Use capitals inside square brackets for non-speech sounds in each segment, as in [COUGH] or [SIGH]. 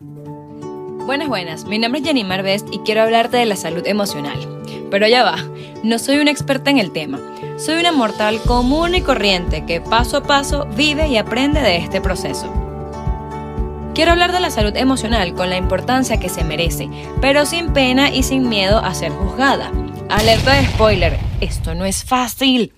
Buenas, buenas. Mi nombre es Jenny Best y quiero hablarte de la salud emocional. Pero ya va, no soy una experta en el tema. Soy una mortal común y corriente que paso a paso vive y aprende de este proceso. Quiero hablar de la salud emocional con la importancia que se merece, pero sin pena y sin miedo a ser juzgada. Alerta de spoiler, esto no es fácil.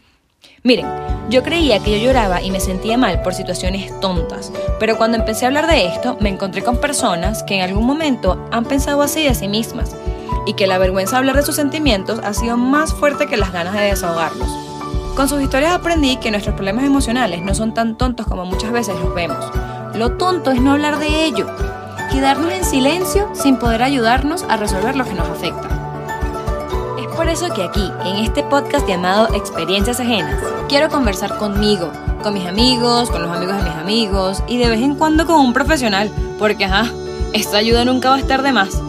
Miren, yo creía que yo lloraba y me sentía mal por situaciones tontas, pero cuando empecé a hablar de esto me encontré con personas que en algún momento han pensado así de sí mismas y que la vergüenza de hablar de sus sentimientos ha sido más fuerte que las ganas de desahogarlos. Con sus historias aprendí que nuestros problemas emocionales no son tan tontos como muchas veces los vemos. Lo tonto es no hablar de ello, quedarnos en silencio sin poder ayudarnos a resolver lo que nos afecta. Por eso que aquí, en este podcast llamado Experiencias Ajenas, quiero conversar conmigo, con mis amigos, con los amigos de mis amigos y de vez en cuando con un profesional, porque ajá, esta ayuda nunca va a estar de más.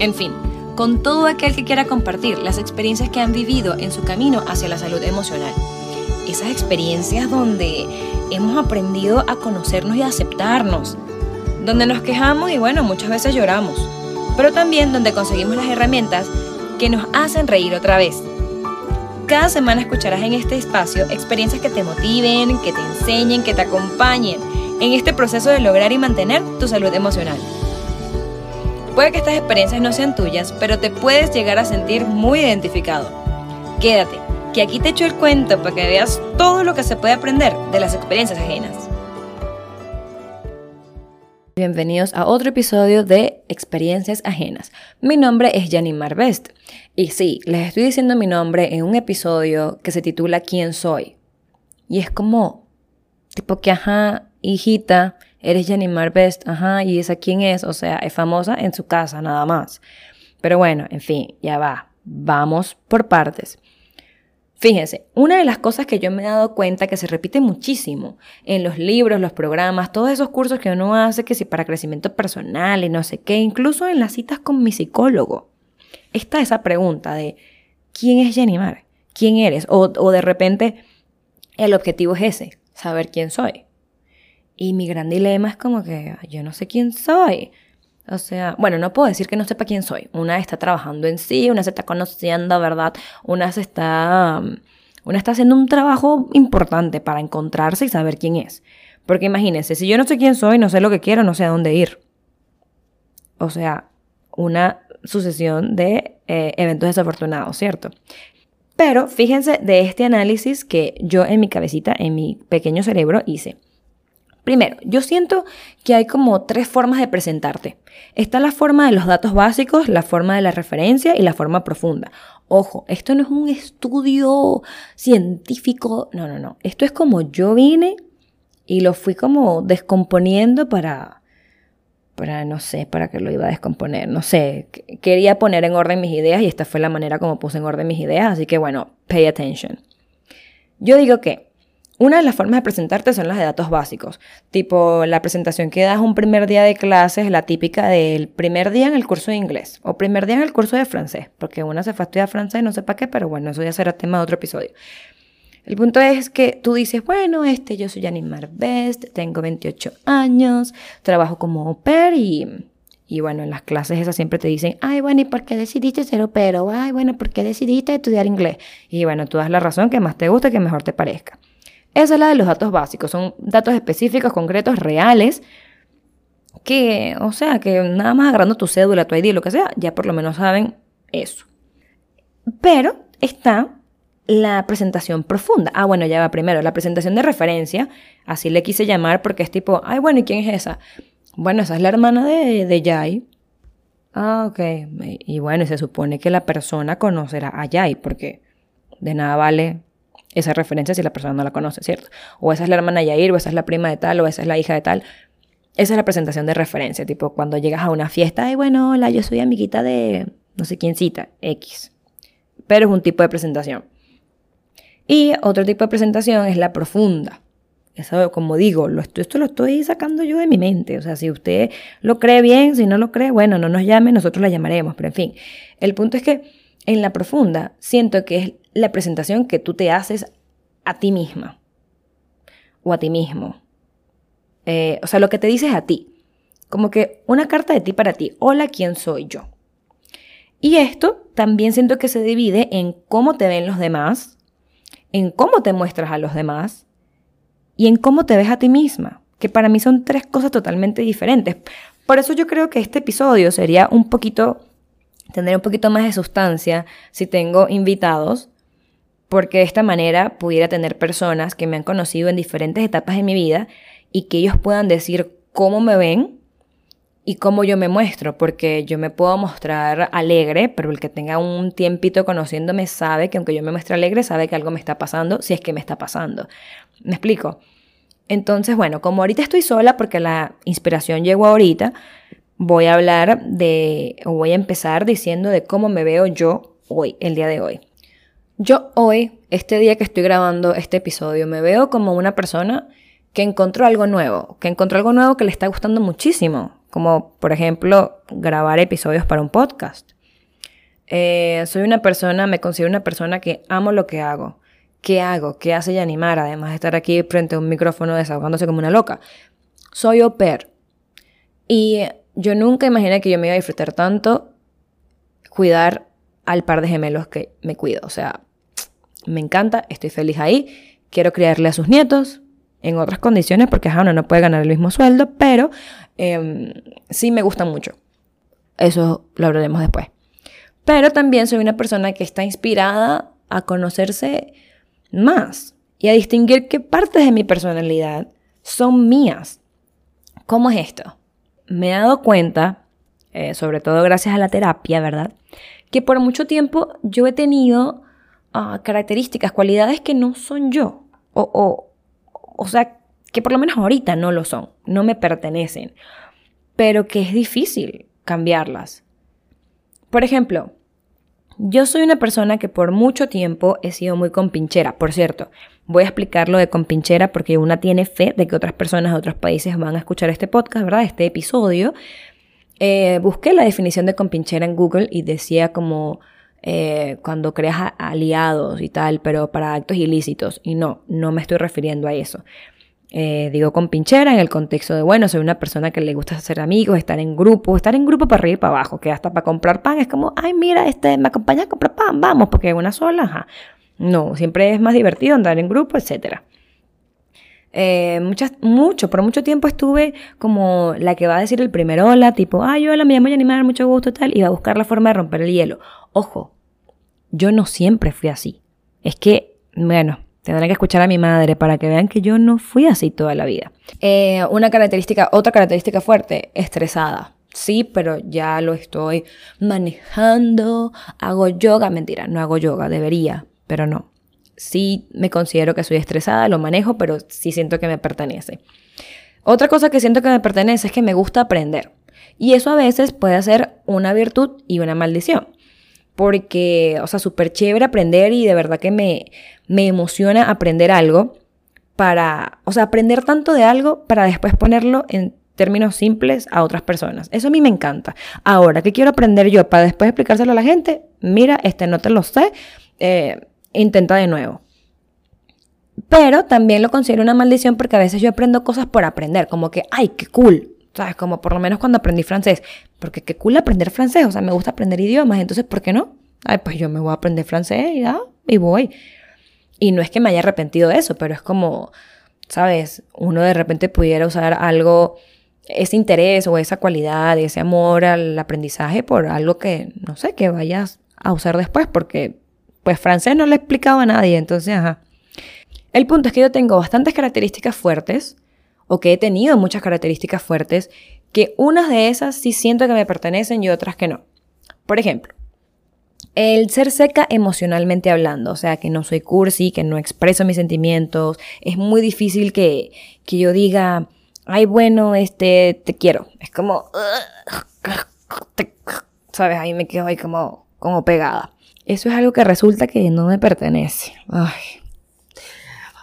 En fin, con todo aquel que quiera compartir las experiencias que han vivido en su camino hacia la salud emocional. Esas experiencias donde hemos aprendido a conocernos y a aceptarnos, donde nos quejamos y bueno, muchas veces lloramos, pero también donde conseguimos las herramientas que nos hacen reír otra vez. Cada semana escucharás en este espacio experiencias que te motiven, que te enseñen, que te acompañen en este proceso de lograr y mantener tu salud emocional. Puede que estas experiencias no sean tuyas, pero te puedes llegar a sentir muy identificado. Quédate, que aquí te echo el cuento para que veas todo lo que se puede aprender de las experiencias ajenas. Bienvenidos a otro episodio de Experiencias Ajenas. Mi nombre es Janine Best y sí, les estoy diciendo mi nombre en un episodio que se titula ¿Quién soy? Y es como, tipo que, ajá, hijita, eres Jenny Best, ajá, y esa quién es, o sea, es famosa en su casa nada más. Pero bueno, en fin, ya va, vamos por partes. Fíjense, una de las cosas que yo me he dado cuenta que se repite muchísimo en los libros, los programas, todos esos cursos que uno hace, que si para crecimiento personal y no sé qué, incluso en las citas con mi psicólogo, está esa pregunta de ¿quién es Jenny Mar? ¿Quién eres? O, de repente el objetivo es ese, saber quién soy. Y mi gran dilema es como que yo no sé quién soy. O sea, bueno, no puedo decir que no sepa quién soy. Una está trabajando en sí, una se está conociendo, ¿verdad? Una se está. Una está haciendo un trabajo importante para encontrarse y saber quién es. Porque imagínense, si yo no sé quién soy, no sé lo que quiero, no sé a dónde ir. O sea, una sucesión de eh, eventos desafortunados, ¿cierto? Pero fíjense de este análisis que yo en mi cabecita, en mi pequeño cerebro hice. Primero, yo siento que hay como tres formas de presentarte. Está la forma de los datos básicos, la forma de la referencia y la forma profunda. Ojo, esto no es un estudio científico, no, no, no. Esto es como yo vine y lo fui como descomponiendo para, para, no sé, para que lo iba a descomponer, no sé, quería poner en orden mis ideas y esta fue la manera como puse en orden mis ideas, así que bueno, pay attention. Yo digo que una de las formas de presentarte son las de datos básicos, tipo la presentación que das un primer día de clases, la típica del primer día en el curso de inglés o primer día en el curso de francés, porque una se fue a estudiar francés, no sé para qué, pero bueno, eso ya será tema de otro episodio. El punto es que tú dices, bueno, este, yo soy Janine Best, tengo 28 años, trabajo como au pair y, y bueno, en las clases esas siempre te dicen, ay, bueno, ¿y por qué decidiste ser au pair? O, ay, bueno, ¿por qué decidiste estudiar inglés? Y bueno, tú das la razón que más te guste, que mejor te parezca. Esa es la de los datos básicos, son datos específicos, concretos, reales, que, o sea, que nada más agarrando tu cédula, tu ID, lo que sea, ya por lo menos saben eso. Pero está la presentación profunda. Ah, bueno, ya va primero, la presentación de referencia, así le quise llamar porque es tipo, ay, bueno, ¿y quién es esa? Bueno, esa es la hermana de, de Jai. Ah, ok. Y bueno, se supone que la persona conocerá a Jai, porque de nada vale esa referencia si la persona no la conoce, ¿cierto? O esa es la hermana Yair, o esa es la prima de tal, o esa es la hija de tal. Esa es la presentación de referencia, tipo cuando llegas a una fiesta, ay, bueno, hola, yo soy amiguita de no sé quién cita, X. Pero es un tipo de presentación. Y otro tipo de presentación es la profunda. Eso, como digo, lo, esto lo estoy sacando yo de mi mente. O sea, si usted lo cree bien, si no lo cree, bueno, no nos llame, nosotros la llamaremos. Pero en fin, el punto es que en la profunda siento que es la presentación que tú te haces a ti misma o a ti mismo. Eh, o sea, lo que te dices a ti. Como que una carta de ti para ti. Hola, ¿quién soy yo? Y esto también siento que se divide en cómo te ven los demás, en cómo te muestras a los demás y en cómo te ves a ti misma, que para mí son tres cosas totalmente diferentes. Por eso yo creo que este episodio sería un poquito, tendría un poquito más de sustancia si tengo invitados, porque de esta manera pudiera tener personas que me han conocido en diferentes etapas de mi vida y que ellos puedan decir cómo me ven y cómo yo me muestro, porque yo me puedo mostrar alegre, pero el que tenga un tiempito conociéndome sabe que aunque yo me muestre alegre, sabe que algo me está pasando, si es que me está pasando. ¿Me explico? Entonces, bueno, como ahorita estoy sola porque la inspiración llegó ahorita, voy a hablar de, o voy a empezar diciendo de cómo me veo yo hoy, el día de hoy. Yo hoy, este día que estoy grabando este episodio, me veo como una persona que encontró algo nuevo, que encontró algo nuevo que le está gustando muchísimo, como por ejemplo grabar episodios para un podcast. Eh, soy una persona, me considero una persona que amo lo que hago. ¿Qué hago? ¿Qué hace y animar? Además de estar aquí frente a un micrófono desahogándose como una loca. Soy au pair. Y yo nunca imaginé que yo me iba a disfrutar tanto cuidar al par de gemelos que me cuido. O sea, me encanta, estoy feliz ahí. Quiero criarle a sus nietos en otras condiciones porque uno no puede ganar el mismo sueldo, pero Em, sí me gusta mucho. Eso lo hablaremos después. Pero también soy una persona que está inspirada a conocerse más y a distinguir qué partes de mi personalidad son mías. ¿Cómo es esto? Me he dado cuenta, eh, sobre todo gracias a la terapia, ¿verdad? Que por mucho tiempo yo he tenido ah, características, cualidades que no son yo. O, o, o sea, que por lo menos ahorita no lo son, no me pertenecen, pero que es difícil cambiarlas. Por ejemplo, yo soy una persona que por mucho tiempo he sido muy compinchera. Por cierto, voy a explicar lo de compinchera porque una tiene fe de que otras personas de otros países van a escuchar este podcast, ¿verdad? Este episodio. Eh, busqué la definición de compinchera en Google y decía como eh, cuando creas aliados y tal, pero para actos ilícitos. Y no, no me estoy refiriendo a eso. Eh, digo con pinchera en el contexto de, bueno, soy una persona que le gusta hacer amigos, estar en grupo, estar en grupo para arriba y para abajo, que hasta para comprar pan es como, ay, mira, este, me acompaña a comprar pan, vamos, porque una sola, ajá. No, siempre es más divertido andar en grupo, etc. Eh, muchas, mucho, por mucho tiempo estuve como la que va a decir el primer hola, tipo, ay, hola, me llamo Yanimar, mucho gusto, tal, y va a buscar la forma de romper el hielo. Ojo, yo no siempre fui así. Es que, bueno, Tendrán que escuchar a mi madre para que vean que yo no fui así toda la vida. Eh, una característica, otra característica fuerte, estresada. Sí, pero ya lo estoy manejando. Hago yoga, mentira, no hago yoga, debería, pero no. Sí me considero que soy estresada, lo manejo, pero sí siento que me pertenece. Otra cosa que siento que me pertenece es que me gusta aprender. Y eso a veces puede ser una virtud y una maldición porque, o sea, súper chévere aprender y de verdad que me, me emociona aprender algo para, o sea, aprender tanto de algo para después ponerlo en términos simples a otras personas. Eso a mí me encanta. Ahora, ¿qué quiero aprender yo para después explicárselo a la gente? Mira, este no te lo sé, eh, intenta de nuevo. Pero también lo considero una maldición porque a veces yo aprendo cosas por aprender, como que, ay, qué cool, ¿sabes? Como por lo menos cuando aprendí francés. Porque qué cool aprender francés, o sea, me gusta aprender idiomas, entonces, ¿por qué no? Ay, pues yo me voy a aprender francés y ya, voy. Y no es que me haya arrepentido de eso, pero es como, ¿sabes? Uno de repente pudiera usar algo, ese interés o esa cualidad, ese amor al aprendizaje por algo que, no sé, que vayas a usar después, porque pues francés no le he explicado a nadie, entonces, ajá. El punto es que yo tengo bastantes características fuertes o que he tenido muchas características fuertes, que unas de esas sí siento que me pertenecen y otras que no. Por ejemplo, el ser seca emocionalmente hablando, o sea, que no soy cursi, que no expreso mis sentimientos, es muy difícil que, que yo diga, ay, bueno, este, te quiero. Es como, [LAUGHS] ¿sabes? Ahí me quedo ahí como, como pegada. Eso es algo que resulta que no me pertenece. Ay.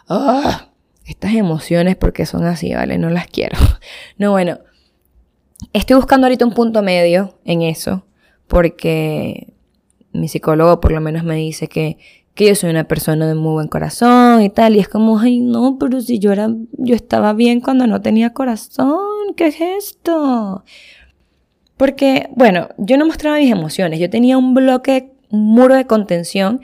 Ah estas emociones porque son así, ¿vale? No las quiero. [LAUGHS] No, bueno, estoy buscando ahorita un punto medio en eso porque mi psicólogo por lo menos me dice que, que yo soy una persona de muy buen corazón y tal. Y es como, ay, no, pero si yo era, yo estaba bien cuando no tenía corazón, ¿qué es esto? Porque, bueno, yo no mostraba mis emociones, yo tenía un bloque, un muro de contención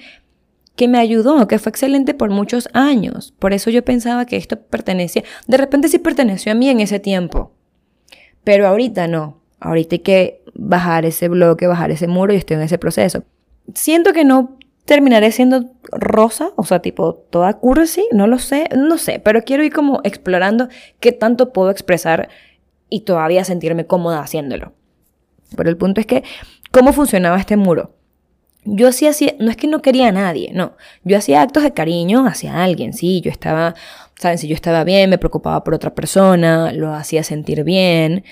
que me ayudó, que fue excelente por muchos años. Por eso yo pensaba que esto pertenecía, de repente sí perteneció a mí en ese tiempo, pero ahorita no. Ahorita hay que bajar ese bloque, bajar ese muro y estoy en ese proceso. Siento que no terminaré siendo rosa, o sea, tipo toda cursi, no lo sé, no sé, pero quiero ir como explorando qué tanto puedo expresar y todavía sentirme cómoda haciéndolo. Pero el punto es que, ¿cómo funcionaba este muro? Yo hacía, no es que no quería a nadie, no. Yo hacía actos de cariño hacia alguien, sí. Yo estaba, ¿saben? Si yo estaba bien, me preocupaba por otra persona, lo hacía sentir bien.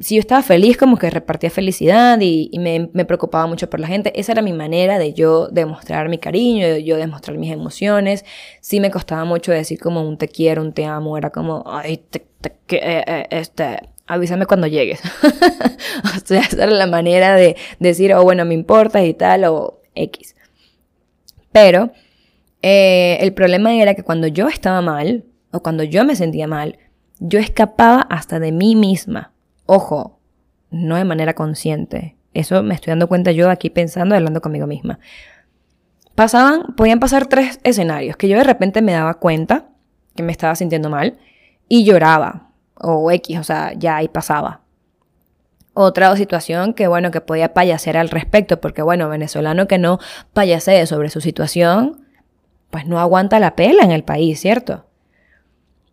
si yo estaba feliz, como que repartía felicidad y, me, preocupaba mucho por la gente. Esa era mi manera de yo demostrar mi cariño, de yo demostrar mis emociones. Sí me costaba mucho decir como un te quiero, un te amo. Era como, ay, te, que, eh, eh, este avísame cuando llegues. [LAUGHS] o sea, esa era la manera de decir, oh, bueno, me importa y tal, o X. Pero eh, el problema era que cuando yo estaba mal, o cuando yo me sentía mal, yo escapaba hasta de mí misma. Ojo, no de manera consciente. Eso me estoy dando cuenta yo aquí pensando, hablando conmigo misma. Pasaban, podían pasar tres escenarios, que yo de repente me daba cuenta que me estaba sintiendo mal y lloraba o X, o sea, ya ahí pasaba. Otra situación que, bueno, que podía payasear al respecto, porque, bueno, venezolano que no payasee sobre su situación, pues no aguanta la pela en el país, ¿cierto?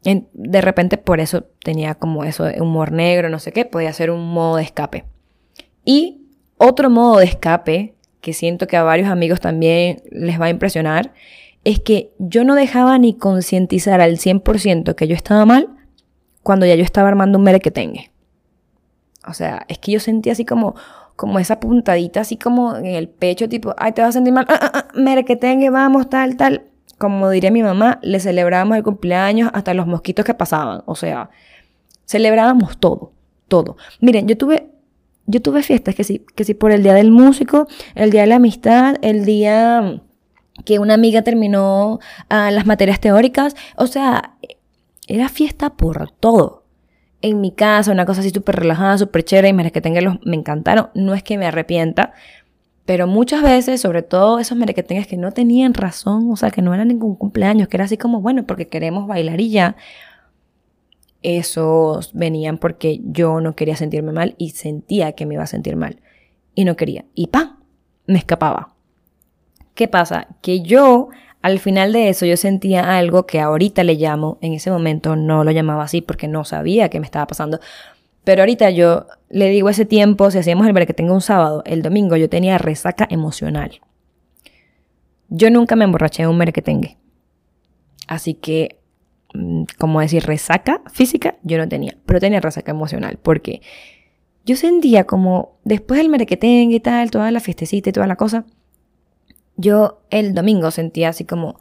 de repente por eso tenía como eso humor negro, no sé qué, podía ser un modo de escape. Y otro modo de escape, que siento que a varios amigos también les va a impresionar, es que yo no dejaba ni concientizar al 100% que yo estaba mal cuando ya yo estaba armando un merequetengue. O sea, es que yo sentía así como, como esa puntadita así como en el pecho, tipo, ay, te vas a sentir mal, ah, ah, ah, merequetengue, vamos, tal, tal. Como diría mi mamá, le celebrábamos el cumpleaños hasta los mosquitos que pasaban. O sea, celebrábamos todo, todo. Miren, yo tuve, yo tuve fiestas que sí, que sí por el día del músico, el día de la amistad, el día que una amiga terminó las materias teóricas. O sea, era fiesta por todo. En mi casa, una cosa así súper relajada, súper chévere, y los, me encantaron. No es que me arrepienta, pero muchas veces, sobre todo esos merequetengues que no tenían razón, o sea, que no era ningún cumpleaños, que era así como, bueno, porque queremos bailar y ya, esos venían porque yo no quería sentirme mal y sentía que me iba a sentir mal. Y no quería. Y ¡pam! Me escapaba. ¿Qué pasa? Que yo al final de eso yo sentía algo que ahorita le llamo, en ese momento no lo llamaba así porque no sabía qué me estaba pasando, pero ahorita yo le digo ese tiempo, si hacíamos el que tengo un sábado, el domingo yo tenía resaca emocional. Yo nunca me emborraché en un merequetengue. Así que, mm, como decir, resaca física, yo no tenía, pero tenía resaca emocional, porque yo sentía como después del merequetengue y tal, toda la fiestecita y toda la cosa, yo el domingo sentía así como,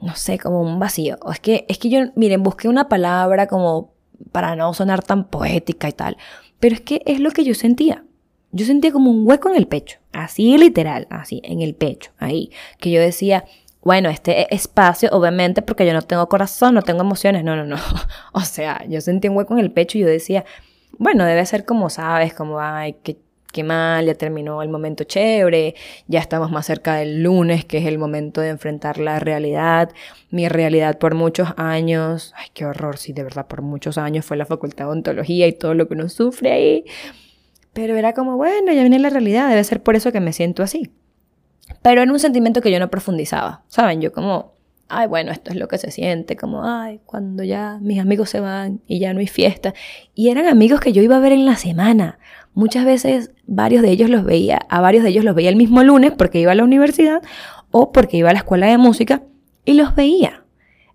no sé, como un vacío. Es que, es que yo, miren, busqué una palabra como para no sonar tan poética y tal, pero es que es lo que yo sentía. Yo sentía como un hueco en el pecho, así literal, así, en el pecho, ahí, que yo decía, bueno, este espacio, obviamente, porque yo no tengo corazón, no tengo emociones, no, no, no. [LAUGHS] O sea, yo sentía un hueco en el pecho y yo decía, bueno, debe ser como, sabes, como, ay, qué qué mal, ya terminó el momento chévere, ya estamos más cerca del lunes, que es el momento de enfrentar la realidad. Mi realidad por muchos años, ay, qué horror, sí, de verdad, por muchos años fue la facultad de ontología y todo lo que uno sufre ahí. Pero era como, bueno, ya viene la realidad, debe ser por eso que me siento así. Pero era un sentimiento que yo no profundizaba, ¿saben? Yo como, ay, bueno, esto es lo que se siente, como, ay, cuando ya mis amigos se van y ya no hay fiesta. Y eran amigos que yo iba a ver en la semana. Muchas veces varios de ellos los veía, a varios de ellos los veía el mismo lunes porque iba a la universidad o porque iba a la escuela de música y los veía.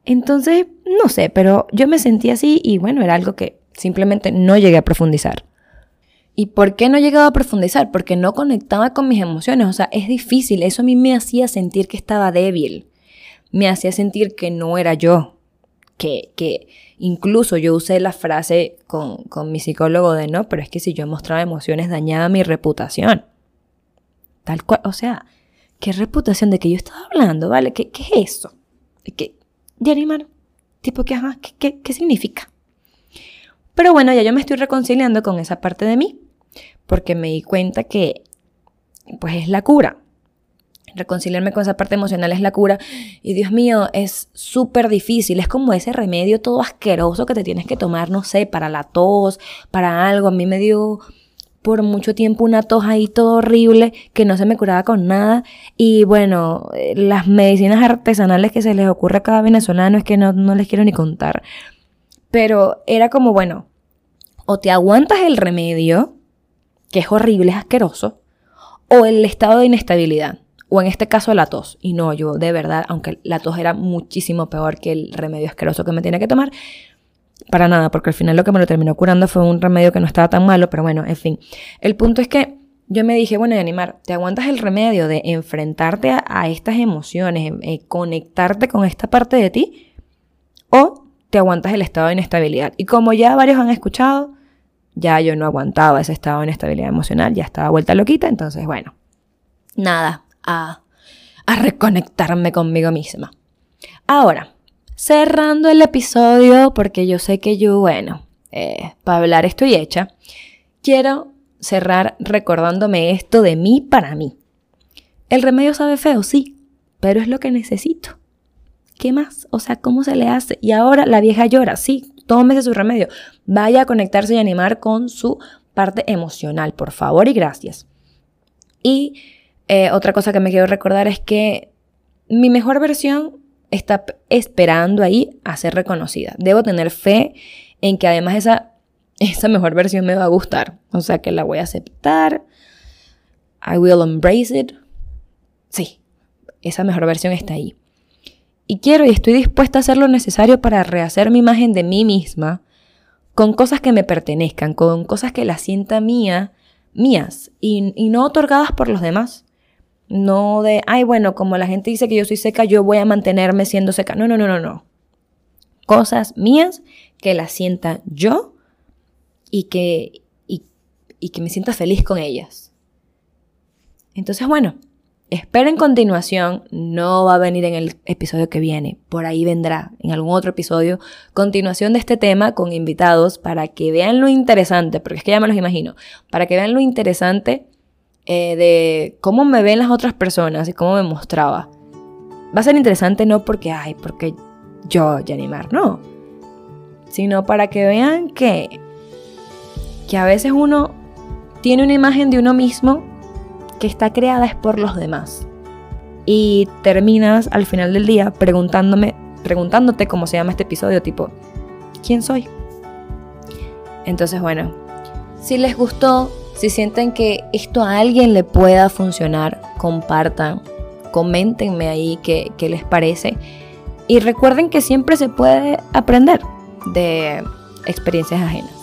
Entonces, no sé, pero yo me sentí así y bueno, era algo que simplemente no llegué a profundizar. ¿Y por qué no llegaba a profundizar? Porque no conectaba con mis emociones, o sea, es difícil, eso a mí me hacía sentir que estaba débil me hacía sentir que no era yo, que, incluso yo usé la frase con, con mi psicólogo de no, pero es que si yo mostraba emociones dañaba mi reputación. Tal cual, o sea, ¿qué reputación de que yo estaba hablando? ¿Vale? ¿Qué, qué es eso? ¿Qué, de animar? Tipo, ¿qué, ¿qué, qué, qué significa? Pero bueno, ya yo me estoy reconciliando con esa parte de mí, porque me di cuenta que, pues es la cura. Reconciliarme con esa parte emocional es la cura. Y Dios mío, es súper difícil. Es como ese remedio todo asqueroso que te tienes que tomar, no sé, para la tos, para algo. A mí me dio por mucho tiempo una tos ahí todo horrible que no se me curaba con nada. Y bueno, eh, las medicinas artesanales que se les ocurre a cada venezolano es que no, no les quiero ni contar. Pero era como, bueno, o te aguantas el remedio, que es horrible, es asqueroso, o el estado de inestabilidad, o en este caso la tos. Y no, yo de verdad, aunque la tos era muchísimo peor que el remedio asqueroso que me tenía que tomar, para nada, porque al final lo que me lo terminó curando fue un remedio que no estaba tan malo, pero bueno, en fin. El punto es que yo me dije, bueno, animar, ¿te aguantas el remedio de enfrentarte a, estas emociones, eh, conectarte con esta parte de ti? ¿O te aguantas el estado de inestabilidad? Y como ya varios han escuchado, ya yo no aguantaba ese estado de inestabilidad emocional, ya estaba vuelta loquita, entonces bueno, nada, a, a reconectarme conmigo misma. Ahora, cerrando el episodio, porque yo sé que yo, bueno, eh, para hablar estoy hecha, quiero cerrar recordándome esto de mí para mí. El remedio sabe feo, sí, pero es lo que necesito. ¿Qué más? O sea, ¿cómo se le hace? Y ahora la vieja llora, sí, tómese su remedio. Vaya a conectarse y animar con su parte emocional, por favor y gracias. Y eh, otra cosa que me quiero recordar es que mi mejor versión está esperando ahí a ser reconocida. Debo tener fe en que además esa, [LAUGHS] esa mejor versión me va a gustar. O sea que la voy a aceptar. I will embrace it. Sí, esa mejor versión está ahí. Y quiero y estoy dispuesta a hacer lo necesario para rehacer mi imagen de mí misma con cosas que me pertenezcan, con cosas que la sienta mía, mías y, y no otorgadas por los demás. No de, ay, bueno, como la gente dice que yo soy seca, yo voy a mantenerme siendo seca. No, no, no, no, no. Cosas mías que las sienta yo y que, y, y que me sienta feliz con ellas. Entonces, bueno, espero en continuación. No va a venir en el episodio que viene. Por ahí vendrá en algún otro episodio. Continuación de este tema con invitados para que vean lo interesante, porque es que ya me los imagino. Para que vean lo interesante eh, de cómo me ven las otras personas y cómo me mostraba. Va a ser interesante no porque, ay, porque yo, Janimar, no. Sino para que vean que, que a veces uno tiene una imagen de uno mismo que está creada es por los demás. Y terminas al final del día preguntándome, preguntándote cómo se llama este episodio, tipo, ¿quién soy? Entonces, bueno, si les gustó, si sienten que esto a alguien le pueda funcionar, compartan, coméntenme ahí qué, qué les parece. Y recuerden que siempre se puede aprender de experiencias ajenas.